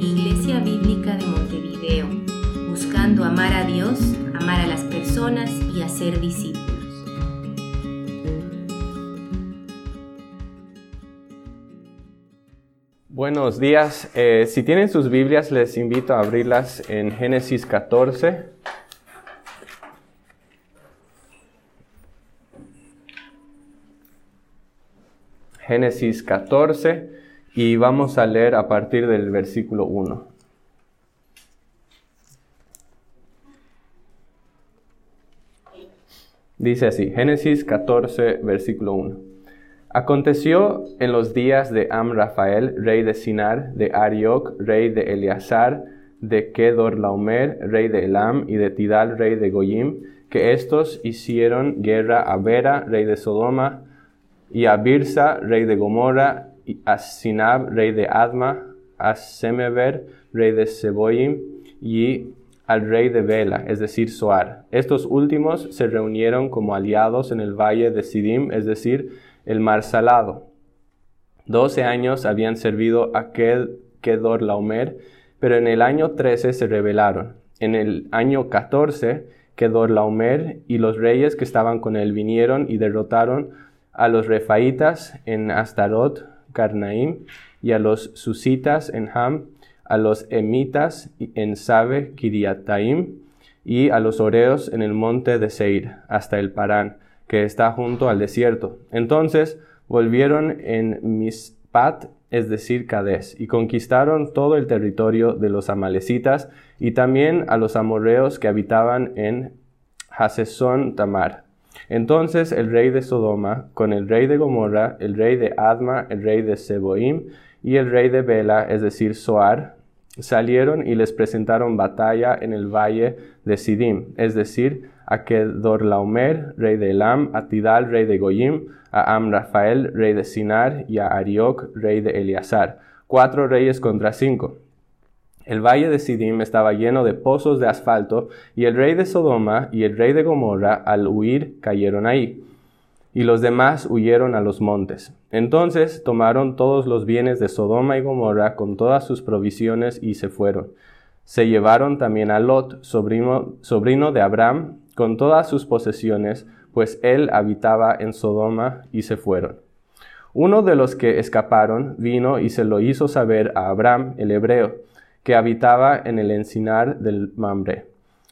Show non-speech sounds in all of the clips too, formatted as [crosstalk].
Iglesia Bíblica de Montevideo, buscando amar a Dios, amar a las personas y hacer discípulos. Buenos días. Eh, si tienen sus Biblias, les invito a abrirlas en Génesis 14. Génesis 14 y vamos a leer a partir del versículo 1. Dice así, Génesis 14, versículo 1. Aconteció en los días de Amrafael, rey de Sinar, de Arioc, rey de Eleazar, de Kedor Laomer, rey de Elam, y de Tidal, rey de Goyim, que estos hicieron guerra a Bera, rey de Sodoma, y a Birsa, rey de Gomorra, y a Sinab, rey de Adma, a Semever, rey de Seboim, y al rey de Bela, es decir, Soar. Estos últimos se reunieron como aliados en el valle de Sidim, es decir, el mar salado. Doce años habían servido a Kedor Laomer, pero en el año trece se rebelaron. En el año catorce, Kedor Laomer y los reyes que estaban con él vinieron y derrotaron a los refaitas en Astarot, Carnaim, y a los susitas en Ham, a los emitas en Sabe, Kiriataim, y a los oreos en el monte de Seir, hasta el Parán, que está junto al desierto. Entonces volvieron en Mispat, es decir, Cades, y conquistaron todo el territorio de los amalecitas y también a los amorreos que habitaban en Hasesón Tamar. Entonces el rey de Sodoma, con el rey de Gomorra, el rey de Adma, el rey de Seboim y el rey de Bela, es decir, Soar, salieron y les presentaron batalla en el valle de Sidim, es decir, a Kedorlaomer, rey de Elam, a Tidal, rey de Goyim, a Amrafael, rey de Sinar, y a Arioc, rey de Eleazar, cuatro reyes contra cinco. El valle de Sidim estaba lleno de pozos de asfalto, y el rey de Sodoma y el rey de Gomorra al huir cayeron ahí, y los demás huyeron a los montes. Entonces tomaron todos los bienes de Sodoma y Gomorra con todas sus provisiones y se fueron. Se llevaron también a Lot, sobrino, sobrino de Abraham, con todas sus posesiones, pues él habitaba en Sodoma, y se fueron. Uno de los que escaparon vino y se lo hizo saber a Abraham, el hebreo, que habitaba en el encinar del Mamre,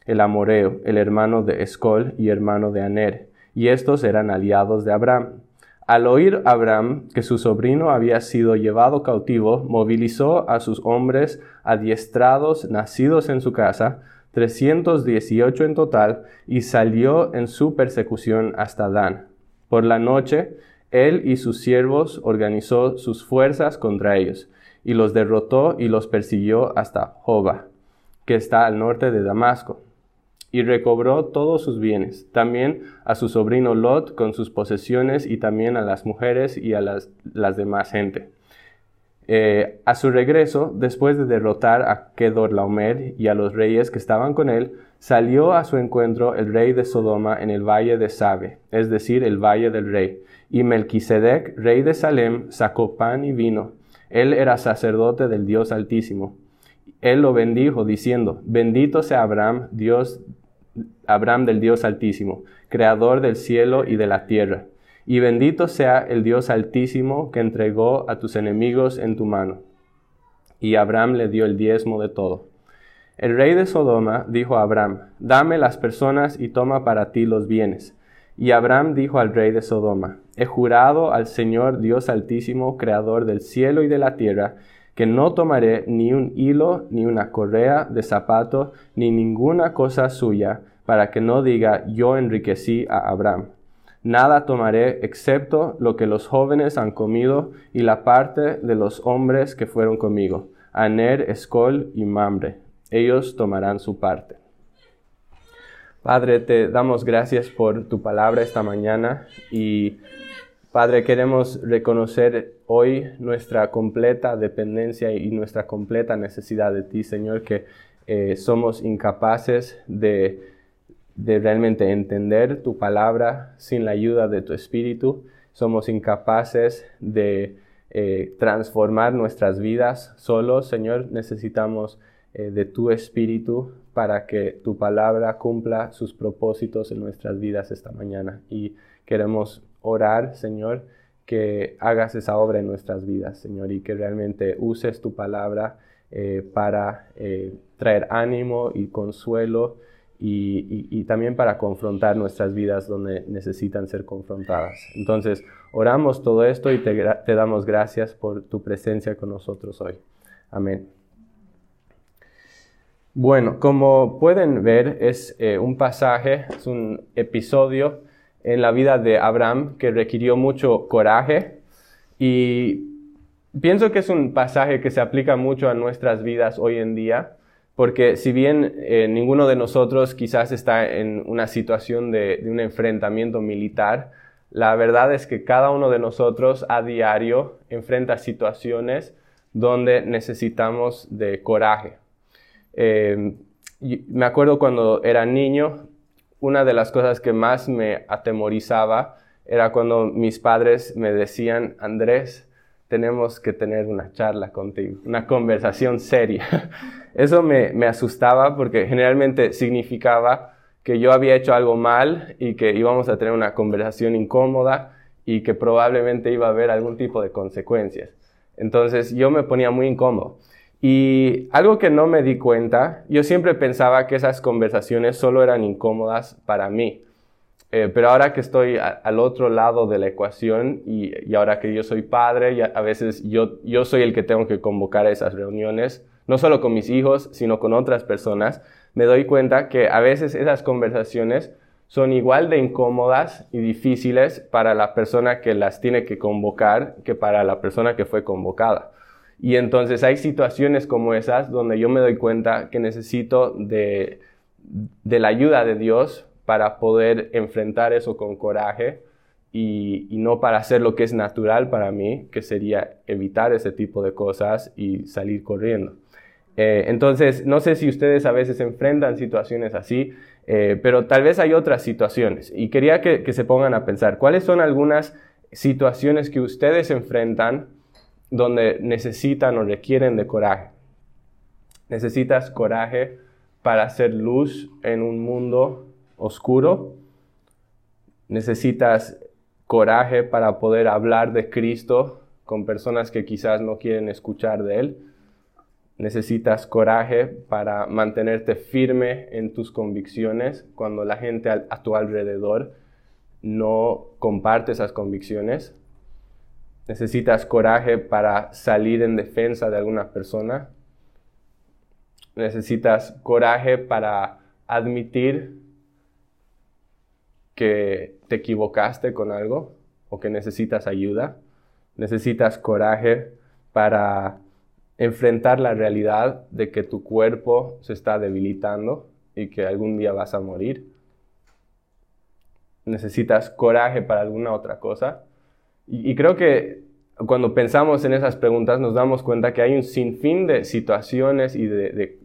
el amoreo, el hermano de Escol y hermano de Aner, y estos eran aliados de Abraham. Al oír Abraham que su sobrino había sido llevado cautivo, movilizó a sus hombres adiestrados nacidos en su casa, 318 en total, y salió en su persecución hasta Dan. Por la noche, él y sus siervos organizó sus fuerzas contra ellos, y los derrotó y los persiguió hasta Joba, que está al norte de Damasco, y recobró todos sus bienes, también a su sobrino Lot con sus posesiones y también a las mujeres y a las, demás gente. Eh, a su regreso, después de derrotar a Kedor Laomer y a los reyes que estaban con él, salió a su encuentro el rey de Sodoma en el valle de Sabe, es decir, el valle del rey, y Melquisedec, rey de Salem, sacó pan y vino, él era sacerdote del Dios Altísimo. Él lo bendijo diciendo, bendito sea Abraham, Dios, Abraham del Dios Altísimo, creador del cielo y de la tierra. Y bendito sea el Dios Altísimo que entregó a tus enemigos en tu mano. Y Abraham le dio el diezmo de todo. El rey de Sodoma dijo a Abraham, dame las personas y toma para ti los bienes. Y Abraham dijo al rey de Sodoma, He jurado al Señor Dios Altísimo, Creador del cielo y de la tierra, que no tomaré ni un hilo, ni una correa de zapato, ni ninguna cosa suya, para que no diga yo enriquecí a Abraham. Nada tomaré excepto lo que los jóvenes han comido y la parte de los hombres que fueron conmigo, Aner, Escol y Mamre. Ellos tomarán su parte. Padre, te damos gracias por tu palabra esta mañana y Padre, queremos reconocer hoy nuestra completa dependencia y nuestra completa necesidad de ti, Señor, que eh, somos incapaces de, realmente entender tu palabra sin la ayuda de tu Espíritu. Somos incapaces de eh, transformar nuestras vidas solos, Señor, necesitamos eh, de tu espíritu para que tu palabra cumpla sus propósitos en nuestras vidas esta mañana. Y queremos orar, Señor, que hagas esa obra en nuestras vidas, Señor, y que realmente uses tu palabra eh, para traer ánimo y consuelo y, también para confrontar nuestras vidas donde necesitan ser confrontadas. Entonces, oramos todo esto y te, damos gracias por tu presencia con nosotros hoy. Amén. Bueno, como pueden ver, es eh, un pasaje, es un episodio en la vida de Abraham que requirió mucho coraje y pienso que es un pasaje que se aplica mucho a nuestras vidas hoy en día porque si bien eh, ninguno de nosotros quizás está en una situación de, un enfrentamiento militar, la verdad es que cada uno de nosotros a diario enfrenta situaciones donde necesitamos de coraje. Eh, me acuerdo cuando era niño, una de las cosas que más me atemorizaba era cuando mis padres me decían, Andrés, tenemos que tener una charla contigo, una conversación seria. [laughs] Eso me, me, asustaba porque generalmente significaba que yo había hecho algo mal y que íbamos a tener una conversación incómoda y que probablemente iba a haber algún tipo de consecuencias. Entonces yo me ponía muy incómodo. Y algo que no me di cuenta, yo siempre pensaba que esas conversaciones solo eran incómodas para mí. Eh, pero ahora que estoy al otro lado de la ecuación y, ahora que yo soy padre, y a, veces yo, yo soy el que tengo que convocar esas reuniones, no solo con mis hijos, sino con otras personas, me doy cuenta que a veces esas conversaciones son igual de incómodas y difíciles para la persona que las tiene que convocar que para la persona que fue convocada. Y entonces hay situaciones como esas donde yo me doy cuenta que necesito de, de la ayuda de Dios para poder enfrentar eso con coraje y, no para hacer lo que es natural para mí, que sería evitar ese tipo de cosas y salir corriendo. Eh, entonces, no sé si ustedes a veces enfrentan situaciones así, eh, pero tal vez hay otras situaciones. Y quería que, que se pongan a pensar, ¿cuáles son algunas situaciones que ustedes enfrentan donde necesitan o requieren de coraje? Necesitas coraje para hacer luz en un mundo oscuro. Necesitas coraje para poder hablar de Cristo con personas que quizás no quieren escuchar de Él. Necesitas coraje para mantenerte firme en tus convicciones cuando la gente a tu alrededor no comparte esas convicciones. Necesitas coraje para salir en defensa de alguna persona. Necesitas coraje para admitir que te equivocaste con algo o que necesitas ayuda. Necesitas coraje para enfrentar la realidad de que tu cuerpo se está debilitando y que algún día vas a morir. Necesitas coraje para alguna otra cosa. Y, creo que cuando pensamos en esas preguntas nos damos cuenta que hay un sinfín de situaciones y de,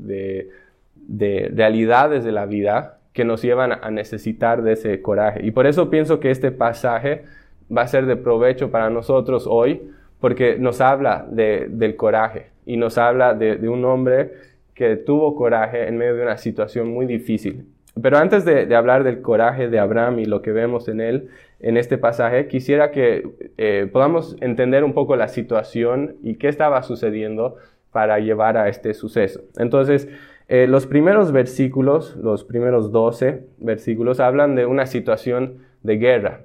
de realidades de la vida que nos llevan a necesitar de ese coraje. Y por eso pienso que este pasaje va a ser de provecho para nosotros hoy, porque nos habla del coraje y nos habla de, un hombre que tuvo coraje en medio de una situación muy difícil. Pero antes de, hablar del coraje de Abraham y lo que vemos en él en este pasaje, quisiera que eh, podamos entender un poco la situación y qué estaba sucediendo para llevar a este suceso. Entonces, eh, los primeros versículos, los primeros 12 versículos, hablan de una situación de guerra.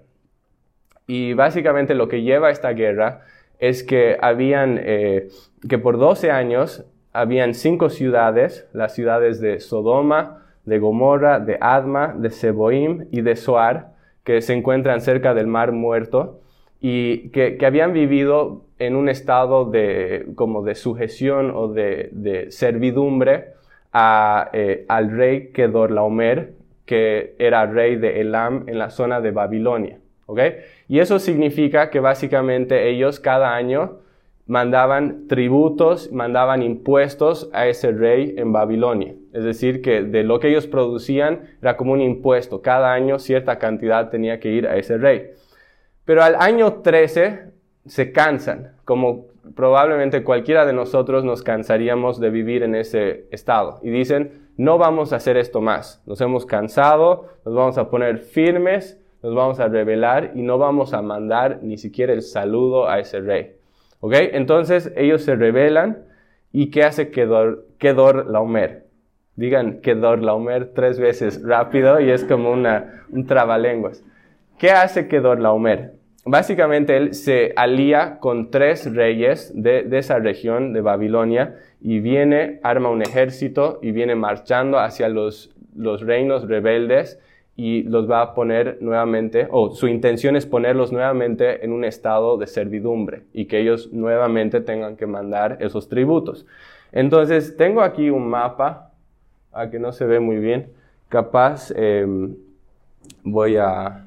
Y básicamente lo que lleva a esta guerra es que habían, eh, que por 12 años habían cinco ciudades, las ciudades de Sodoma, de Gomorra, de Adma, de Seboim y de Soar, que se encuentran cerca del Mar Muerto y que, habían vivido en un estado de, como de sujeción o de, servidumbre eh, al rey Kedorlaomer, que era rey de Elam en la zona de Babilonia. Y eso significa que básicamente ellos cada año mandaban tributos, mandaban impuestos a ese rey en Babilonia. Es decir, que de lo que ellos producían era como un impuesto. Cada año cierta cantidad tenía que ir a ese rey. Pero al año 13 se cansan, como probablemente cualquiera de nosotros nos cansaríamos de vivir en ese estado. Y dicen, no vamos a hacer esto más. Nos hemos cansado, nos vamos a poner firmes, nos vamos a rebelar y no vamos a mandar ni siquiera el saludo a ese rey. ¿Ok? Entonces ellos se rebelan y ¿qué hace Kedor, Kedor Laomer? Digan Kedor Laomer tres veces rápido y es como una, un trabalenguas. ¿Qué hace Kedor Laomer? Básicamente él se alía con tres reyes de, esa región de Babilonia y viene, arma un ejército y viene marchando hacia los, los reinos rebeldes y los va a poner nuevamente, o su intención es ponerlos nuevamente en un estado de servidumbre y que ellos nuevamente tengan que mandar esos tributos. Entonces, tengo aquí un mapa, a que no se ve muy bien, capaz em, voy a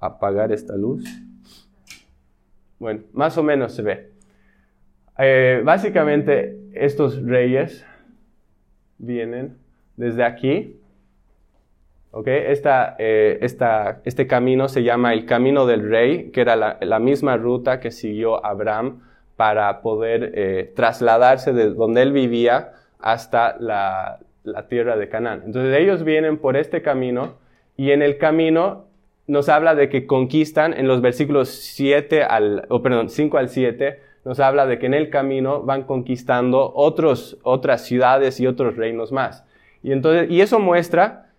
apagar esta luz. Bueno, más o menos se ve. Eh, básicamente estos reyes vienen desde aquí. Okay, eh, este camino se llama el camino del rey, que era la, misma ruta que siguió Abraham para poder eh, trasladarse de donde él vivía hasta la, la tierra de Canaán. Entonces ellos vienen por este camino y en el camino nos habla de que conquistan en los versículos 7 al, perdón, 5 al 7, nos habla de que en el camino van conquistando otros, otras ciudades y otros reinos más. Y, entonces, y eso muestra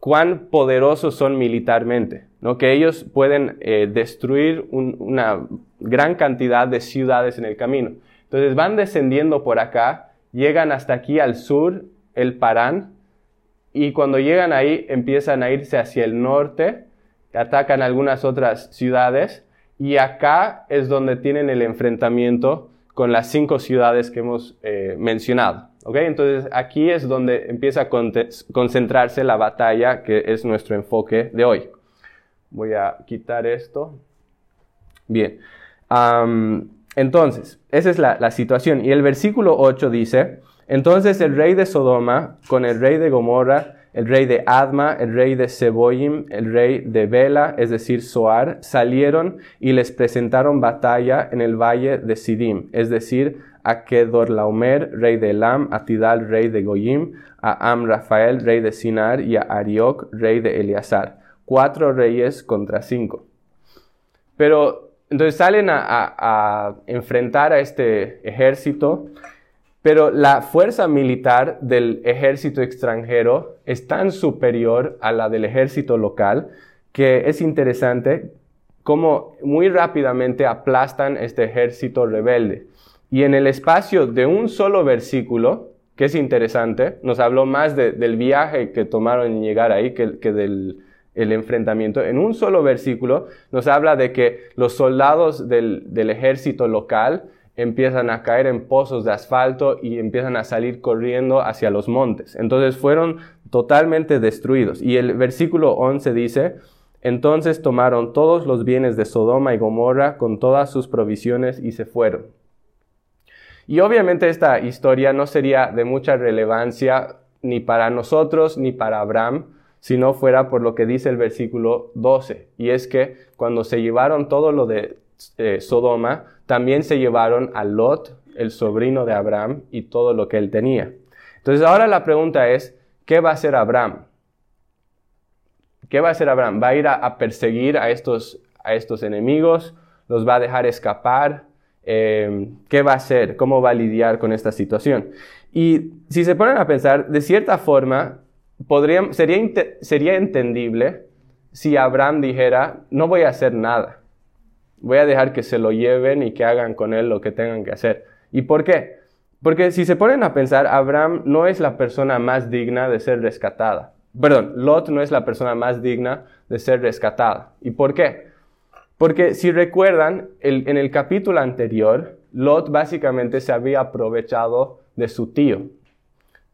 cuán poderosos son militarmente, ¿no? que ellos pueden eh, destruir una gran cantidad de ciudades en el camino. Entonces van descendiendo por acá, llegan hasta aquí al sur, el Parán, y cuando llegan ahí empiezan a irse hacia el norte, atacan algunas otras ciudades y acá es donde tienen el enfrentamiento con las cinco ciudades que hemos eh, mencionado. ¿okay? Entonces aquí es donde empieza a concentrarse la batalla que es nuestro enfoque de hoy. Voy a quitar esto. Bien. Entonces, esa es la, situación. Y el versículo 8 dice, entonces el rey de Sodoma con el rey de Gomorra el rey de Adma, el rey de Seboim, el rey de Bela, es decir, Soar, salieron y les presentaron batalla en el valle de Sidim, es decir, a Kedorlaomer, rey de Elam, a Tidal, rey de Goyim, a Am Rafael, rey de Sinar, y a Arioc, rey de Eleazar. Cuatro reyes contra cinco. Pero entonces salen a, enfrentar a este ejército pero la fuerza militar del ejército extranjero es tan superior a la del ejército local que es interesante cómo muy rápidamente aplastan este ejército rebelde. Y en el espacio de un solo versículo, que es interesante, nos habló más del viaje que tomaron en llegar ahí que, del enfrentamiento. En un solo versículo nos habla de que los soldados del, del ejército local empiezan a caer en pozos de asfalto y empiezan a salir corriendo hacia los montes. Entonces fueron totalmente destruidos. Y el versículo 11 dice, entonces tomaron todos los bienes de Sodoma y Gomorra con todas sus provisiones y se fueron. Y obviamente esta historia no sería de mucha relevancia ni para nosotros ni para Abraham, si no fuera por lo que dice el versículo 12. Y es que cuando se llevaron todo lo de eh, Sodoma, también se llevaron a Lot, el sobrino de Abraham, y todo lo que él tenía. Entonces ahora la pregunta es, ¿qué va a hacer Abraham? ¿Qué va a hacer Abraham? ¿Va a ir a, perseguir a estos, a estos enemigos? ¿Los va a dejar escapar? Eh, ¿Qué va a hacer? ¿Cómo va a lidiar con esta situación? Y si se ponen a pensar, de cierta forma, podría, sería, sería entendible si Abraham dijera, no voy a hacer nada. Voy a dejar que se lo lleven y que hagan con él lo que tengan que hacer. ¿Y por qué? Porque si se ponen a pensar, Abraham no es la persona más digna de ser rescatada. Perdón, Lot no es la persona más digna de ser rescatada. ¿Y por qué? Porque si recuerdan, en el capítulo anterior, Lot básicamente se había aprovechado de su tío.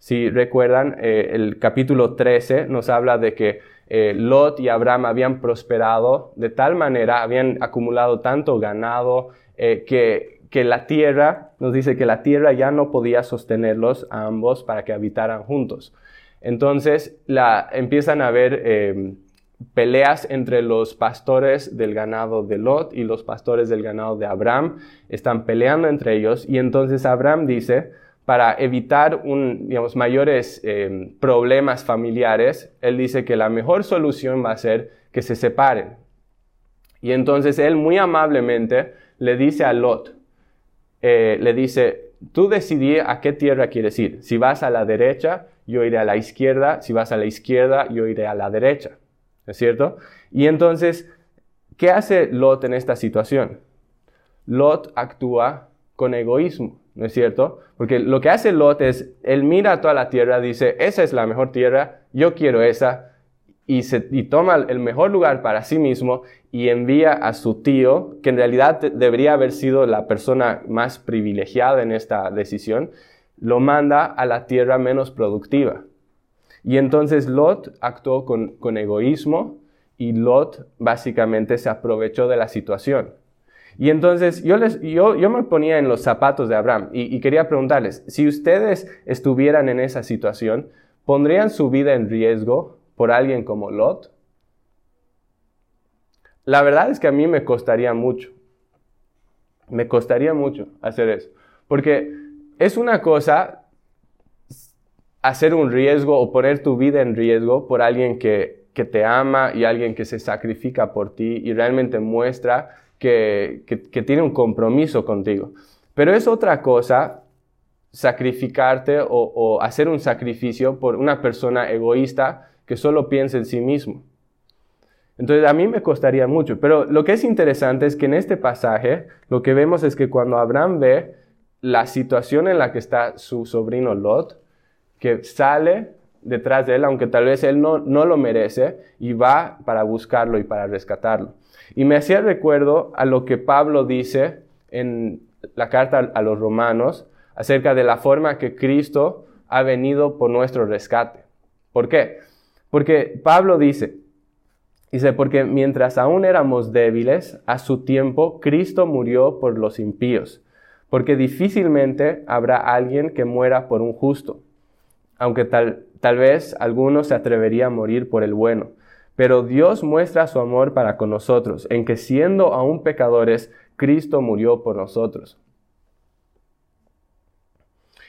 Si recuerdan, eh, el capítulo 13 nos habla de que eh, Lot y Abraham habían prosperado de tal manera, habían acumulado tanto ganado, eh, que, que la tierra, nos dice que la tierra ya no podía sostenerlos a ambos para que habitaran juntos. Entonces la, empiezan a haber peleas entre los pastores del ganado de Lot y los pastores del ganado de Abraham. Están peleando entre ellos y entonces Abraham dice, para evitar un, mayores eh, problemas familiares, él dice que la mejor solución va a ser que se separen. Y entonces él muy amablemente le dice a Lot, eh, le dice, tú decidí a qué tierra quieres ir. Si vas a la derecha, yo iré a la izquierda. Si vas a la izquierda, yo iré a la derecha. ¿Es cierto? Y entonces, ¿qué hace Lot en esta situación? Lot actúa con egoísmo, ¿no es cierto? Porque lo que hace Lot es, él mira toda la tierra, dice, esa es la mejor tierra, yo quiero esa, y, se, y toma el mejor lugar para sí mismo y envía a su tío, que en realidad debería haber sido la persona más privilegiada en esta decisión, lo manda a la tierra menos productiva. Y entonces Lot actuó con, egoísmo y Lot básicamente se aprovechó de la situación. Y entonces yo, les, yo, yo me ponía en los zapatos de Abraham y, y, quería preguntarles, si ustedes estuvieran en esa situación, ¿pondrían su vida en riesgo por alguien como Lot? La verdad es que a mí me costaría mucho. Me costaría mucho hacer eso. Porque es una cosa hacer un riesgo o poner tu vida en riesgo por alguien que, te ama y alguien que se sacrifica por ti y realmente muestra que, tiene un compromiso contigo. Pero es otra cosa sacrificarte o, hacer un sacrificio por una persona egoísta que solo piensa en sí mismo. Entonces a mí me costaría mucho, pero lo que es interesante es que en este pasaje lo que vemos es que cuando Abraham ve la situación en la que está su sobrino Lot, que sale detrás de él, aunque tal vez él no, no lo merece, y va para buscarlo y para rescatarlo. Y me hacía recuerdo a lo que Pablo dice en la carta a los romanos acerca de la forma que Cristo ha venido por nuestro rescate. ¿Por qué? Porque Pablo dice, dice, porque mientras aún éramos débiles, a su tiempo Cristo murió por los impíos, porque difícilmente habrá alguien que muera por un justo aunque tal, tal vez alguno se atrevería a morir por el bueno. Pero Dios muestra su amor para con nosotros, en que siendo aún pecadores, Cristo murió por nosotros.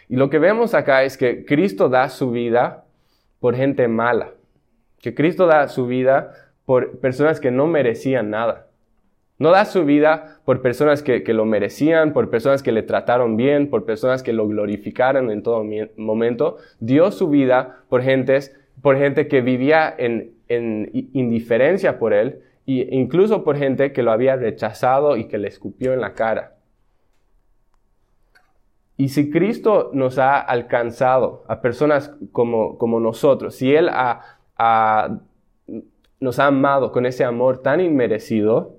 Y lo que vemos acá es que Cristo da su vida por gente mala, que Cristo da su vida por personas que no merecían nada. No da su vida por personas que, lo merecían, por personas que le trataron bien, por personas que lo glorificaron en todo momento. Dio su vida por, gentes, por gente que vivía en, indiferencia por él e incluso por gente que lo había rechazado y que le escupió en la cara. Y si Cristo nos ha alcanzado a personas como, como nosotros, si Él nos ha amado con ese amor tan inmerecido,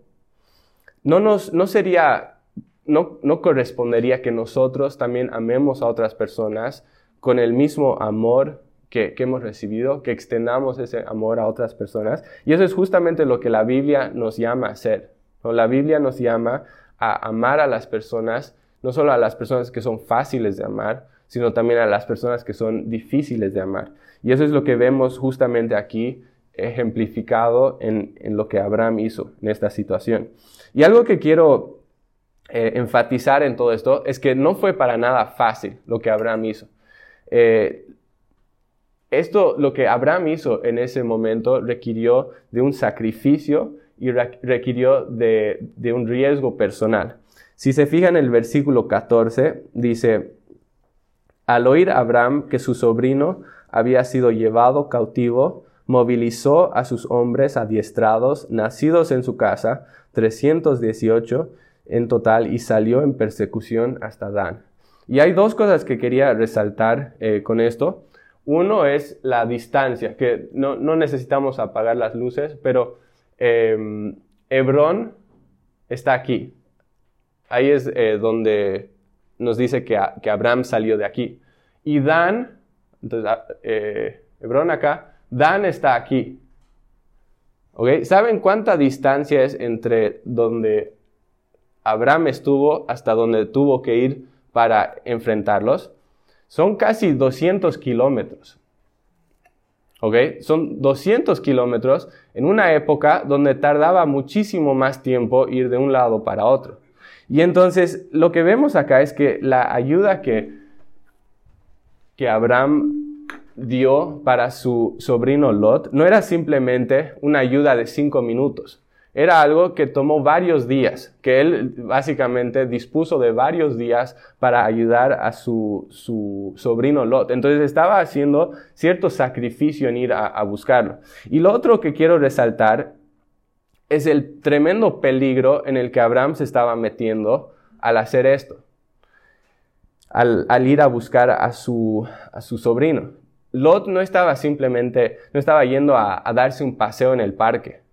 no, nos, no sería, no, no correspondería que nosotros también amemos a otras personas con el mismo amor que, hemos recibido, que extendamos ese amor a otras personas. Y eso es justamente lo que la Biblia nos llama a hacer. La Biblia nos llama a amar a las personas, no solo a las personas que son fáciles de amar, sino también a las personas que son difíciles de amar. Y eso es lo que vemos justamente aquí ejemplificado en, en lo que Abraham hizo en esta situación. Y algo que quiero eh, enfatizar en todo esto es que no fue para nada fácil lo que Abraham hizo. Eh, esto, lo que Abraham hizo en ese momento, requirió de un sacrificio y requirió de, un riesgo personal. Si se fijan en el versículo 14, dice, al oír Abraham que su sobrino había sido llevado cautivo, movilizó a sus hombres adiestrados, nacidos en su casa, 318 en total, y salió en persecución hasta Dan. Y hay dos cosas que quería resaltar eh, con esto. Uno es la distancia, que no, necesitamos apagar las luces, pero eh, Hebrón está aquí. Ahí es eh, donde nos dice que, que, Abraham salió de aquí. Y Dan, entonces, ah, Hebrón acá, Dan está aquí. ¿Saben cuánta distancia es entre donde Abraham estuvo hasta donde tuvo que ir para enfrentarlos? Son casi 200 kilómetros. ¿Ok? Son 200 kilómetros en una época donde tardaba muchísimo más tiempo ir de un lado para otro. Y entonces lo que vemos acá es que la ayuda que, que Abraham dio para su sobrino Lot no era simplemente una ayuda de cinco minutos. Era algo que tomó varios días, que él básicamente dispuso de varios días para ayudar a su, sobrino Lot. Entonces estaba haciendo cierto sacrificio en ir a, buscarlo. Y lo otro que quiero resaltar es el tremendo peligro en el que Abraham se estaba metiendo al hacer esto, al, ir a buscar a su, a su sobrino. Lot no estaba simplemente, no estaba yendo a darse un paseo en el parque.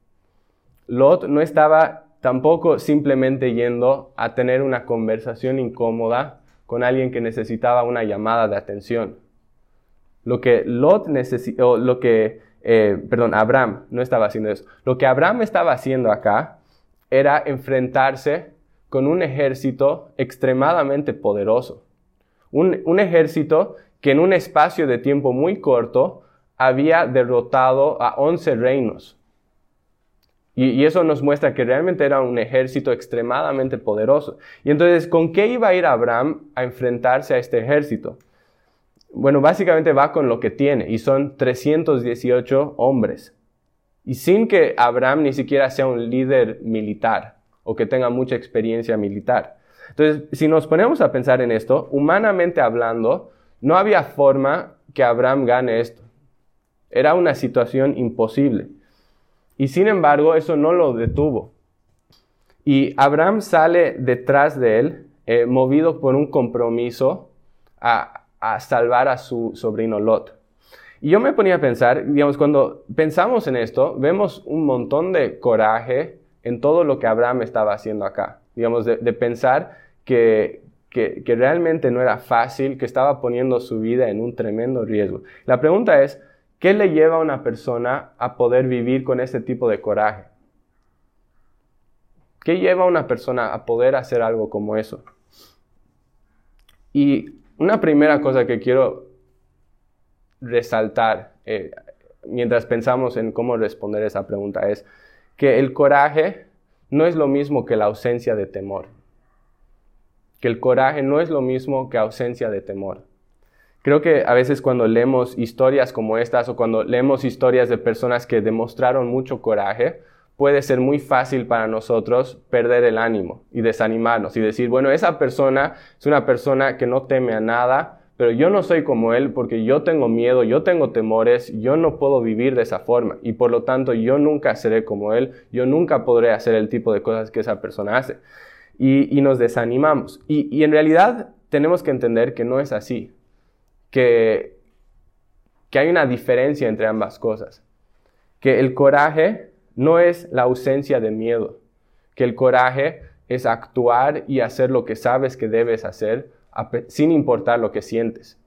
Lot no estaba tampoco simplemente yendo a tener una conversación incómoda con alguien que necesitaba una llamada de atención. Lo que Lot necesitó, lo que, eh, perdón, Abraham no estaba haciendo eso. Lo que Abraham estaba haciendo acá era enfrentarse con un ejército extremadamente poderoso. Un, un ejército que en un espacio de tiempo muy corto había derrotado a 11 reinos y, eso nos muestra que realmente era un ejército extremadamente poderoso. Y entonces, ¿con qué iba a ir Abraham a enfrentarse a este ejército? Bueno, básicamente va con lo que tiene, y son 318 hombres. Y sin que Abraham ni siquiera sea un líder militar o que tenga mucha experiencia militar. Entonces, si nos ponemos a pensar en esto, humanamente hablando, no había forma que Abraham gane esto. Era una situación imposible. Y sin embargo, eso no lo detuvo. Y Abraham sale detrás de él, eh, movido por un compromiso a, salvar a su sobrino Lot. Y yo me ponía a pensar, digamos, cuando pensamos en esto, vemos un montón de coraje en todo lo que Abraham estaba haciendo acá. Digamos, de, pensar que, que, realmente no era fácil, que estaba poniendo su vida en un tremendo riesgo. La pregunta es, ¿Qué le lleva a una persona a poder vivir con ese tipo de coraje? ¿Qué lleva a una persona a poder hacer algo como eso? Y una primera cosa que quiero resaltar eh, mientras pensamos en cómo responder esa pregunta es que el coraje no es lo mismo que la ausencia de temor. Que el coraje no es lo mismo que ausencia de temor. Creo que a veces cuando leemos historias como estas o cuando leemos historias de personas que demostraron mucho coraje, puede ser muy fácil para nosotros perder el ánimo y desanimarnos y decir, bueno, esa persona es una persona que no teme a nada, pero yo no soy como él porque yo tengo miedo, yo tengo temores, yo no puedo vivir de esa forma y por lo tanto yo nunca seré como él, yo nunca podré hacer el tipo de cosas que esa persona hace. Y, nos desanimamos. y en realidad tenemos que entender que no es así que, que hay una diferencia entre ambas cosas. Que el coraje no es la ausencia de miedo, que el coraje es actuar y hacer lo que sabes que debes hacer sin importar lo que sientes.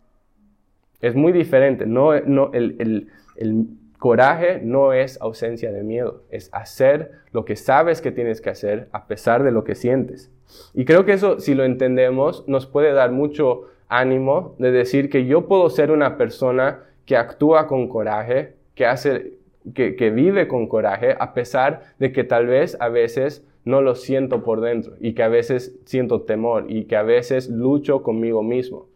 Es muy diferente. No, no, el, el, el, coraje no es ausencia de miedo, es hacer lo que sabes que tienes que hacer a pesar de lo que sientes. Y creo que eso, si lo entendemos, nos puede dar mucho ánimo de decir que yo puedo ser una persona que actúa con coraje, que hace, que, que vive con coraje, a pesar de que tal vez a veces no lo siento por dentro y que a veces siento temor y que a veces lucho conmigo mismo.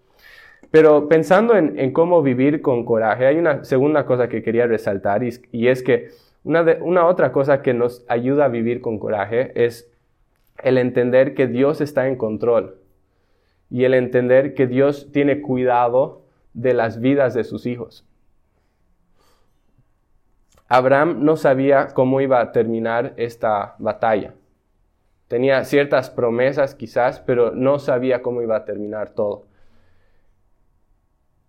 Pero pensando en, cómo vivir con coraje, hay una segunda cosa que quería resaltar y, es que una, una otra cosa que nos ayuda a vivir con coraje es el entender que Dios está en control y el entender que Dios tiene cuidado de las vidas de sus hijos. Abraham no sabía cómo iba a terminar esta batalla. Tenía ciertas promesas quizás, pero no sabía cómo iba a terminar todo.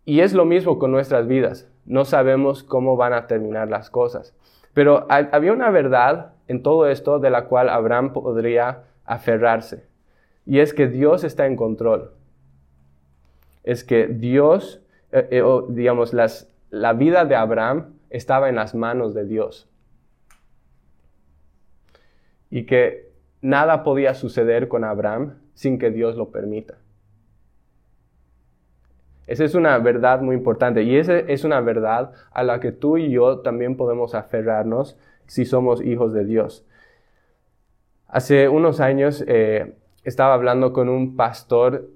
Y es lo mismo con nuestras vidas. No sabemos cómo van a terminar las cosas. Pero había una verdad en todo esto de la cual Abraham podría aferrarse. Y es que Dios está en control. Es que Dios, eh, eh, digamos, las, la vida de Abraham estaba en las manos de Dios. Y que nada podía suceder con Abraham sin que Dios lo permita. Esa es una verdad muy importante y esa es una verdad a la que tú y yo también podemos aferrarnos si somos hijos de Dios. Hace unos años eh, estaba hablando con un pastor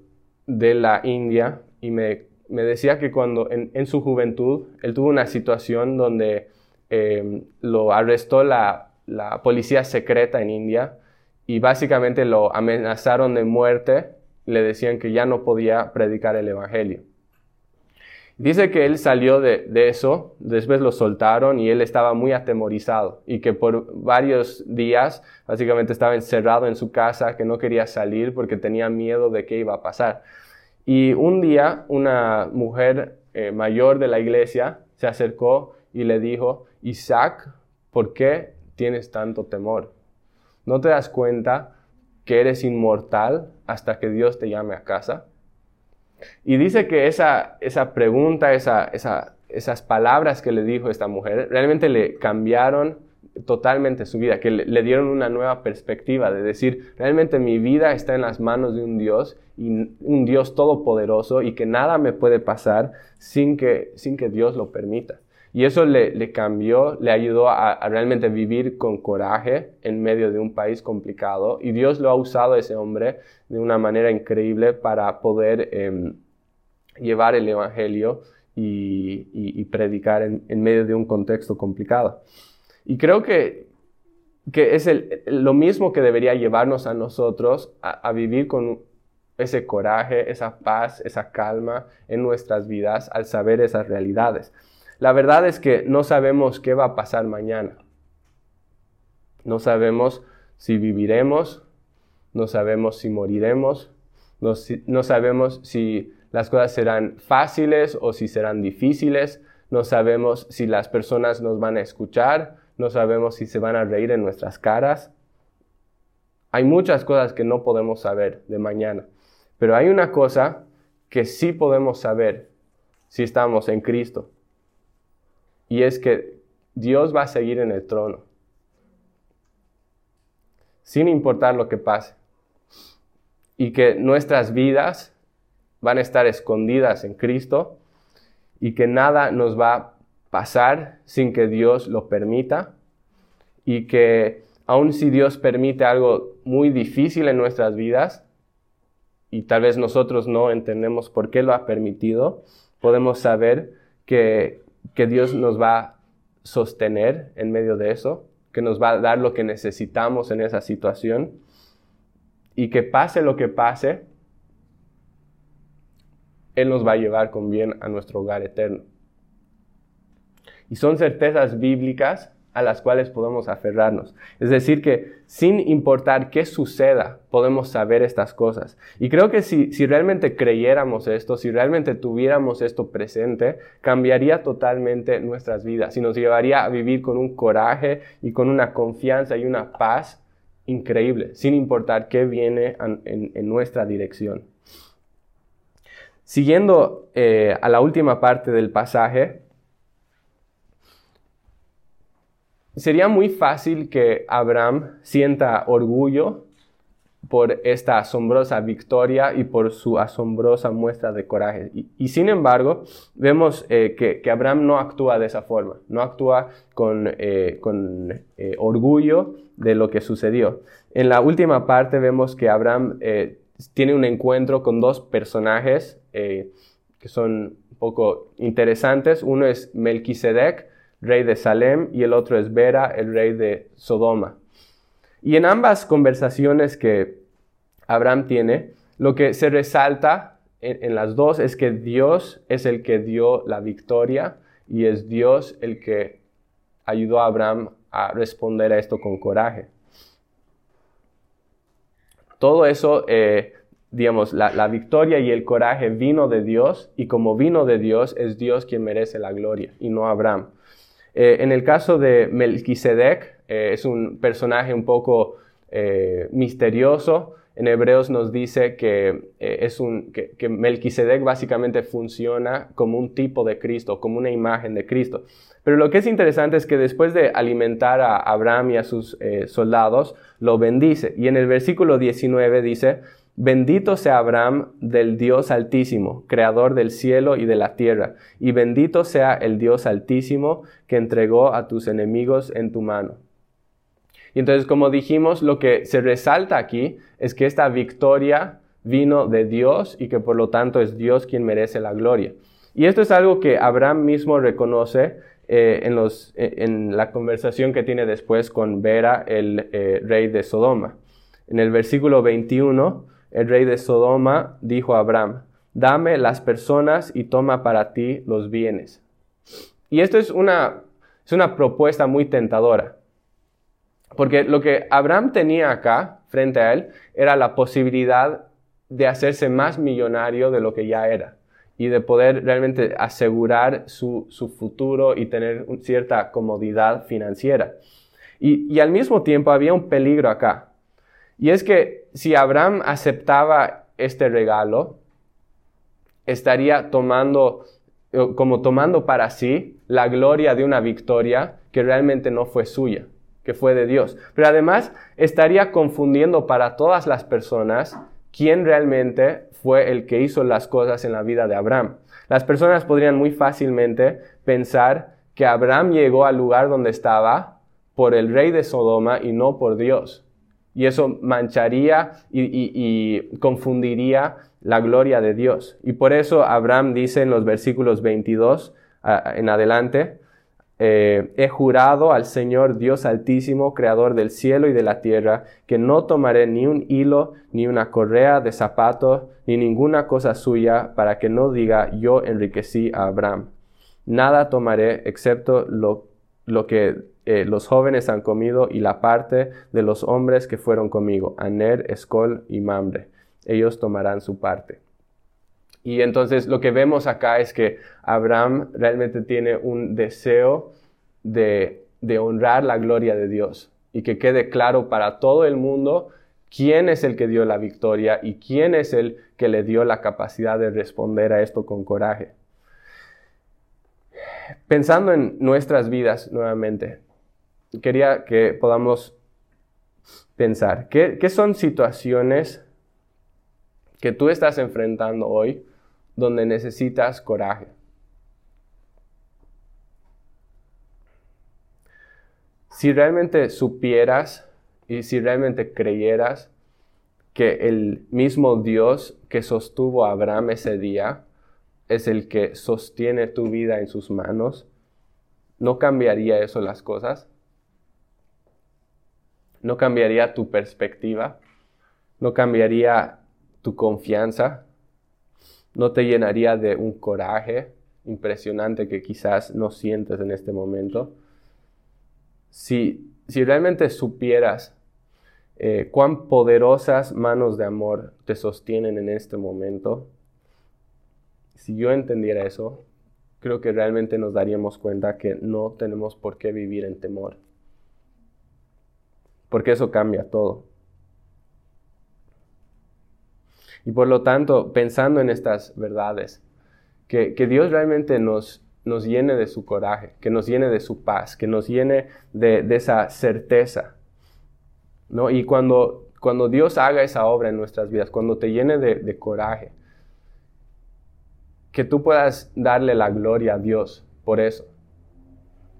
de la India y me, decía que cuando en, su juventud él tuvo una situación donde eh, lo arrestó la policía secreta en India y básicamente lo amenazaron de muerte, le decían que ya no podía predicar el Evangelio. Dice que él salió de, eso, después lo soltaron y él estaba muy atemorizado y que por varios días básicamente estaba encerrado en su casa, que no quería salir porque tenía miedo de qué iba a pasar. Y un día una mujer eh, mayor de la iglesia se acercó y le dijo, Isaac, ¿por qué tienes tanto temor? ¿No te das cuenta que eres inmortal hasta que Dios te llame a casa? Y dice que esa, esa pregunta, esa, esas palabras que le dijo esta mujer, realmente le cambiaron totalmente su vida, que le, dieron una nueva perspectiva de decir, realmente mi vida está en las manos de un Dios, y un Dios todopoderoso, y que nada me puede pasar sin que, sin que Dios lo permita. Y eso le, cambió, le ayudó a, realmente vivir con coraje en medio de un país complicado. Y Dios lo ha usado a ese hombre de una manera increíble para poder em, llevar el Evangelio y, predicar en, medio de un contexto complicado. Y creo que, que es lo mismo que debería llevarnos a nosotros a vivir con ese coraje, esa paz, esa calma en nuestras vidas al saber esas realidades. La verdad es que no sabemos qué va a pasar mañana. No sabemos si viviremos, no sabemos si moriremos, no, sabemos si las cosas serán fáciles o si serán difíciles, no sabemos si las personas nos van a escuchar, no sabemos si se van a reír en nuestras caras. Hay muchas cosas que no podemos saber de mañana, pero hay una cosa que sí podemos saber si estamos en Cristo y es que Dios va a seguir en el trono, sin importar lo que pase. Y que nuestras vidas van a estar escondidas en Cristo. Y que nada nos va a pasar sin que Dios lo permita. Y que aun si Dios permite algo muy difícil en nuestras vidas y tal vez nosotros no entendemos por qué lo ha permitido, podemos saber que que Dios nos va a sostener en medio de eso, que nos va a dar lo que necesitamos en esa situación y que pase lo que pase, Él nos va a llevar con bien a nuestro hogar eterno. Y son certezas bíblicas a las cuales podemos aferrarnos. Es decir, que sin importar qué suceda, podemos saber estas cosas. Y creo que si, si, realmente creyéramos esto, si realmente tuviéramos esto presente, cambiaría totalmente nuestras vidas y nos llevaría a vivir con un coraje y con una confianza y una paz increíble, sin importar qué viene en, nuestra dirección. Siguiendo eh, a la última parte del pasaje, Sería muy fácil que Abraham sienta orgullo por esta asombrosa victoria y por su asombrosa muestra de coraje. Y, sin embargo, vemos eh, que, Abraham no actúa de esa forma, no actúa con, eh, eh, orgullo de lo que sucedió. En la última parte vemos que Abraham tiene un encuentro con dos personajes que son un poco interesantes. Uno es Melquisedec, rey de Salem, y el otro es Bera, el rey de Sodoma. Y en ambas conversaciones que Abraham tiene, lo que se resalta en, las dos es que Dios es el que dio la victoria y es Dios el que ayudó a Abraham a responder a esto con coraje. Todo eso, eh, digamos, la, la, victoria y el coraje vino de Dios y como vino de Dios es Dios quien merece la gloria y no Abraham. Eh, en el caso de Melquisedec, eh, es un personaje un poco eh, misterioso. En Hebreos nos dice que, es un, que, Melquisedec básicamente funciona como un tipo de Cristo, como una imagen de Cristo. Pero lo que es interesante es que después de alimentar a Abraham y a sus soldados, lo bendice. Y en el versículo 19 dice, Bendito sea Abraham del Dios Altísimo, creador del cielo y de la tierra, y bendito sea el Dios Altísimo que entregó a tus enemigos en tu mano. Y entonces, como dijimos, lo que se resalta aquí es que esta victoria vino de Dios y que por lo tanto es Dios quien merece la gloria. Y esto es algo que Abraham mismo reconoce eh, en, los, eh, en, la conversación que tiene después con Vera, el eh, rey de Sodoma. En el versículo 21, el rey de Sodoma dijo a Abraham, dame las personas y toma para ti los bienes. Y esto es una, es una propuesta muy tentadora, porque lo que Abraham tenía acá, frente a él, era la posibilidad de hacerse más millonario de lo que ya era y de poder realmente asegurar su, futuro y tener cierta comodidad financiera. Y, y al mismo tiempo había un peligro acá. Y es que si Abraham aceptaba este regalo, estaría tomando, eh, como tomando para sí la gloria de una victoria que realmente no fue suya, que fue de Dios. Pero además estaría confundiendo para todas las personas quién realmente fue el que hizo las cosas en la vida de Abraham. Las personas podrían muy fácilmente pensar que Abraham llegó al lugar donde estaba por el rey de Sodoma y no por Dios. Y eso mancharía y, confundiría la gloria de Dios. Y por eso Abraham dice en los versículos 22 en adelante, eh, he jurado al Señor Dios Altísimo, Creador del cielo y de la tierra, que no tomaré ni un hilo, ni una correa de zapato, ni ninguna cosa suya, para que no diga yo enriquecí a Abraham. Nada tomaré excepto lo que eh, los jóvenes han comido y la parte de los hombres que fueron conmigo, Aner, Escol y Mamre. Ellos tomarán su parte. Y entonces lo que vemos acá es que Abraham realmente tiene un deseo de, de honrar la gloria de Dios y que quede claro para todo el mundo quién es el que dio la victoria y quién es el que le dio la capacidad de responder a esto con coraje. Pensando en nuestras vidas nuevamente, quería que podamos pensar, ¿qué, ¿qué, son situaciones que tú estás enfrentando hoy donde necesitas coraje. Si realmente supieras y si realmente creyeras que el mismo Dios que sostuvo a Abraham ese día es el que sostiene tu vida en sus manos, ¿no cambiaría eso las cosas? ¿No cambiaría tu perspectiva? ¿No cambiaría tu confianza? no te llenaría de un coraje impresionante que quizás no sientes en este momento. Si, si realmente supieras eh, cuán poderosas manos de amor te sostienen en este momento, si yo entendiera eso, creo que realmente nos daríamos cuenta que no tenemos por qué vivir en temor. Porque eso cambia todo. Y por lo tanto, pensando en estas verdades, que, Dios realmente nos, nos llene de su coraje, que nos llene de su paz, que nos llene de, esa certeza. ¿no? Y cuando, cuando Dios haga esa obra en nuestras vidas, cuando te llene de, de coraje, que tú puedas darle la gloria a Dios por eso.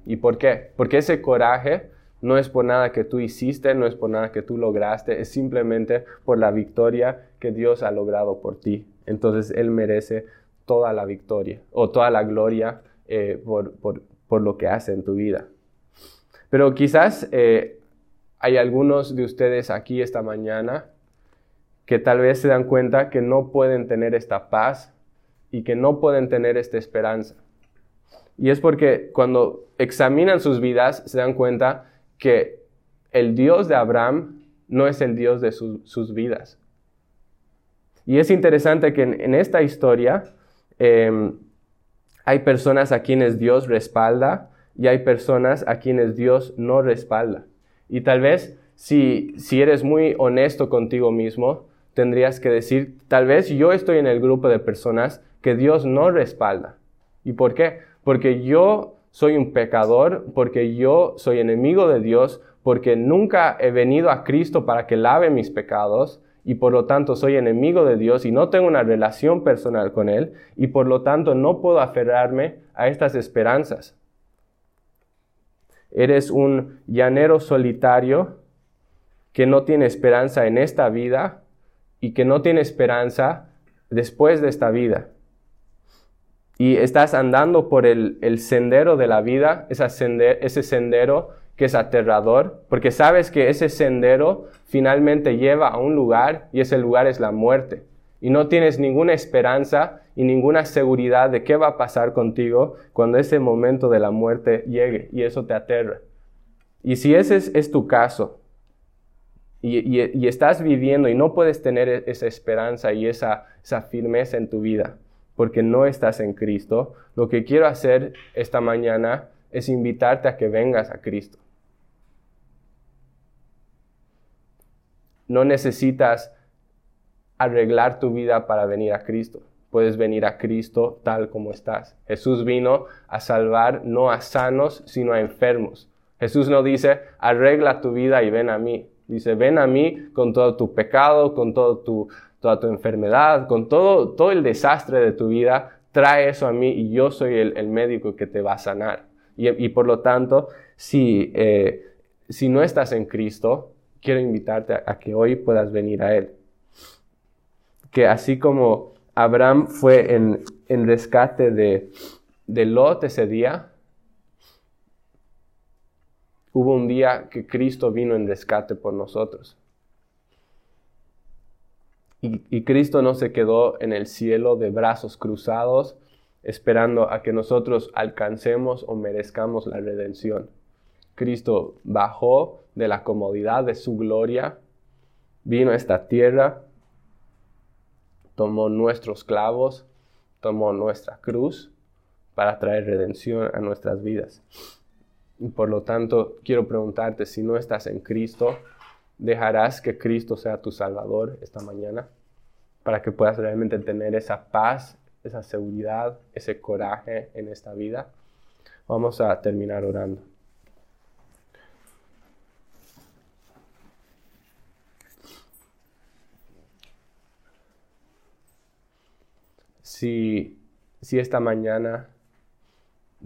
¿Y por qué? Porque ese coraje no es por nada que tú hiciste, no es por nada que tú lograste, es simplemente por la victoria que Dios ha logrado por ti. Entonces Él merece toda la victoria o toda la gloria eh, por, lo que hace en tu vida. Pero quizás eh, hay algunos de ustedes aquí esta mañana que tal vez se dan cuenta que no pueden tener esta paz y que no pueden tener esta esperanza. Y es porque cuando examinan sus vidas se dan cuenta que el Dios de Abraham no es el Dios de sus vidas. Y es interesante que en, esta historia em, hay personas a quienes Dios respalda y hay personas a quienes Dios no respalda. Y tal vez si, si eres muy honesto contigo mismo, tendrías que decir, tal vez yo estoy en el grupo de personas que Dios no respalda. ¿Y por qué? Porque yo soy un pecador, porque yo soy enemigo de Dios, porque nunca he venido a Cristo para que lave mis pecados y por lo tanto soy enemigo de Dios y no tengo una relación personal con Él y por lo tanto no puedo aferrarme a estas esperanzas. Eres un llanero solitario que no tiene esperanza en esta vida y que no tiene esperanza después de esta vida. Y estás andando por el, sendero de la vida, ese sendero que es aterrador, porque sabes que ese sendero finalmente lleva a un lugar y ese lugar es la muerte. Y no tienes ninguna esperanza y ninguna seguridad de qué va a pasar contigo cuando ese momento de la muerte llegue y eso te aterra. Y si ese es, tu caso y, estás viviendo y no puedes tener e, esa esperanza y esa, esa firmeza en tu vida porque no estás en Cristo, lo que quiero hacer esta mañana es invitarte a que vengas a Cristo. No necesitas arreglar tu vida para venir a Cristo. Puedes venir a Cristo tal como estás. Jesús vino a salvar no a sanos, sino a enfermos. Jesús no dice, arregla tu vida y ven a mí. Dice, ven a mí con todo tu pecado, con todo tu, toda tu enfermedad, con todo, todo el desastre de tu vida. Trae eso a mí y yo soy el, médico que te va a sanar. Y, por lo tanto, si, eh, si no estás en Cristo, quiero invitarte a, que hoy puedas venir a Él. Que así como Abraham fue en, en rescate de, de Lot ese día, hubo un día que Cristo vino en rescate por nosotros. Y, Cristo no se quedó en el cielo de brazos cruzados esperando a que nosotros alcancemos o merezcamos la redención. Cristo bajó de la comodidad de su gloria, vino a esta tierra, tomó nuestros clavos, tomó nuestra cruz para traer redención a nuestras vidas. Y por lo tanto, quiero preguntarte, si no estás en Cristo, ¿dejarás que Cristo sea tu Salvador esta mañana? Para que puedas realmente tener esa paz, esa seguridad, ese coraje en esta vida. Vamos a terminar orando. si, esta mañana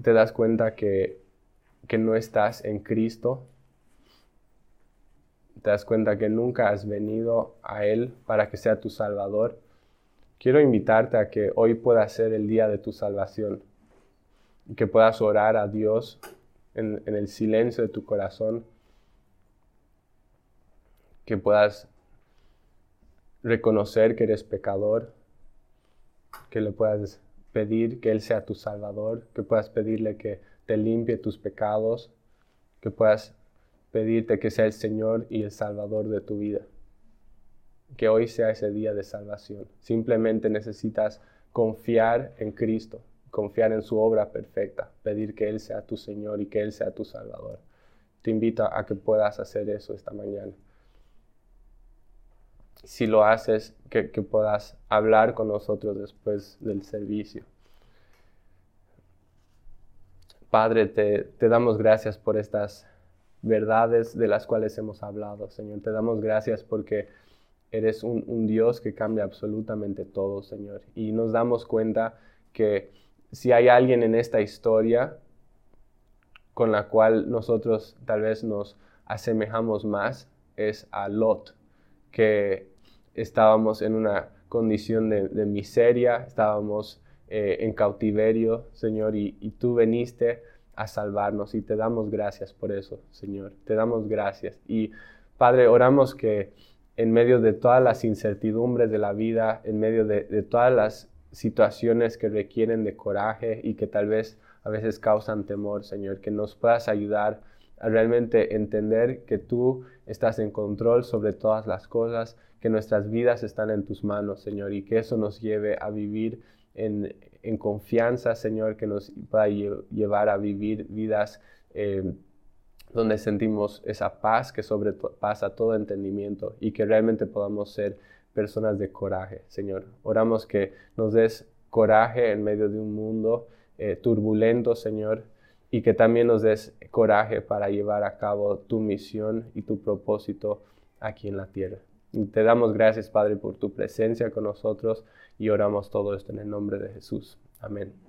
te das cuenta que, que no estás en Cristo, te das cuenta que nunca has venido a Él para que sea tu Salvador, quiero invitarte a que hoy pueda ser el día de tu salvación, que puedas orar a Dios en, en, el silencio de tu corazón, que puedas reconocer que eres pecador, que le puedas pedir que Él sea tu Salvador, que puedas pedirle que te limpie tus pecados, que puedas pedirte que sea el Señor y el Salvador de tu vida. Que hoy sea ese día de salvación. Simplemente necesitas confiar en Cristo, confiar en su obra perfecta, pedir que Él sea tu Señor y que Él sea tu Salvador. Te invito a que puedas hacer eso esta mañana si lo haces, que, puedas hablar con nosotros después del servicio. Padre, te, damos gracias por estas verdades de las cuales hemos hablado, Señor. Te damos gracias porque eres un, Dios que cambia absolutamente todo, Señor. Y nos damos cuenta que si hay alguien en esta historia con la cual nosotros tal vez nos asemejamos más, es a Lot, que estábamos en una condición de, miseria, estábamos eh, en cautiverio, Señor, y, tú veniste a salvarnos y te damos gracias por eso, Señor. Te damos gracias. Y Padre, oramos que en medio de todas las incertidumbres de la vida, en medio de, de todas las situaciones que requieren de coraje y que tal vez a veces causan temor, Señor, que nos puedas ayudar a realmente entender que tú estás en control sobre todas las cosas, que nuestras vidas están en tus manos, Señor, y que eso nos lleve a vivir en, confianza, Señor, que nos va a llevar a vivir vidas eh, donde sentimos esa paz que sobrepasa todo entendimiento y que realmente podamos ser personas de coraje, Señor. Oramos que nos des coraje en medio de un mundo eh, turbulento, Señor, y que también nos des coraje para llevar a cabo tu misión y tu propósito aquí en la tierra. Te damos gracias, Padre, por tu presencia con nosotros y oramos todo esto en el nombre de Jesús. Amén.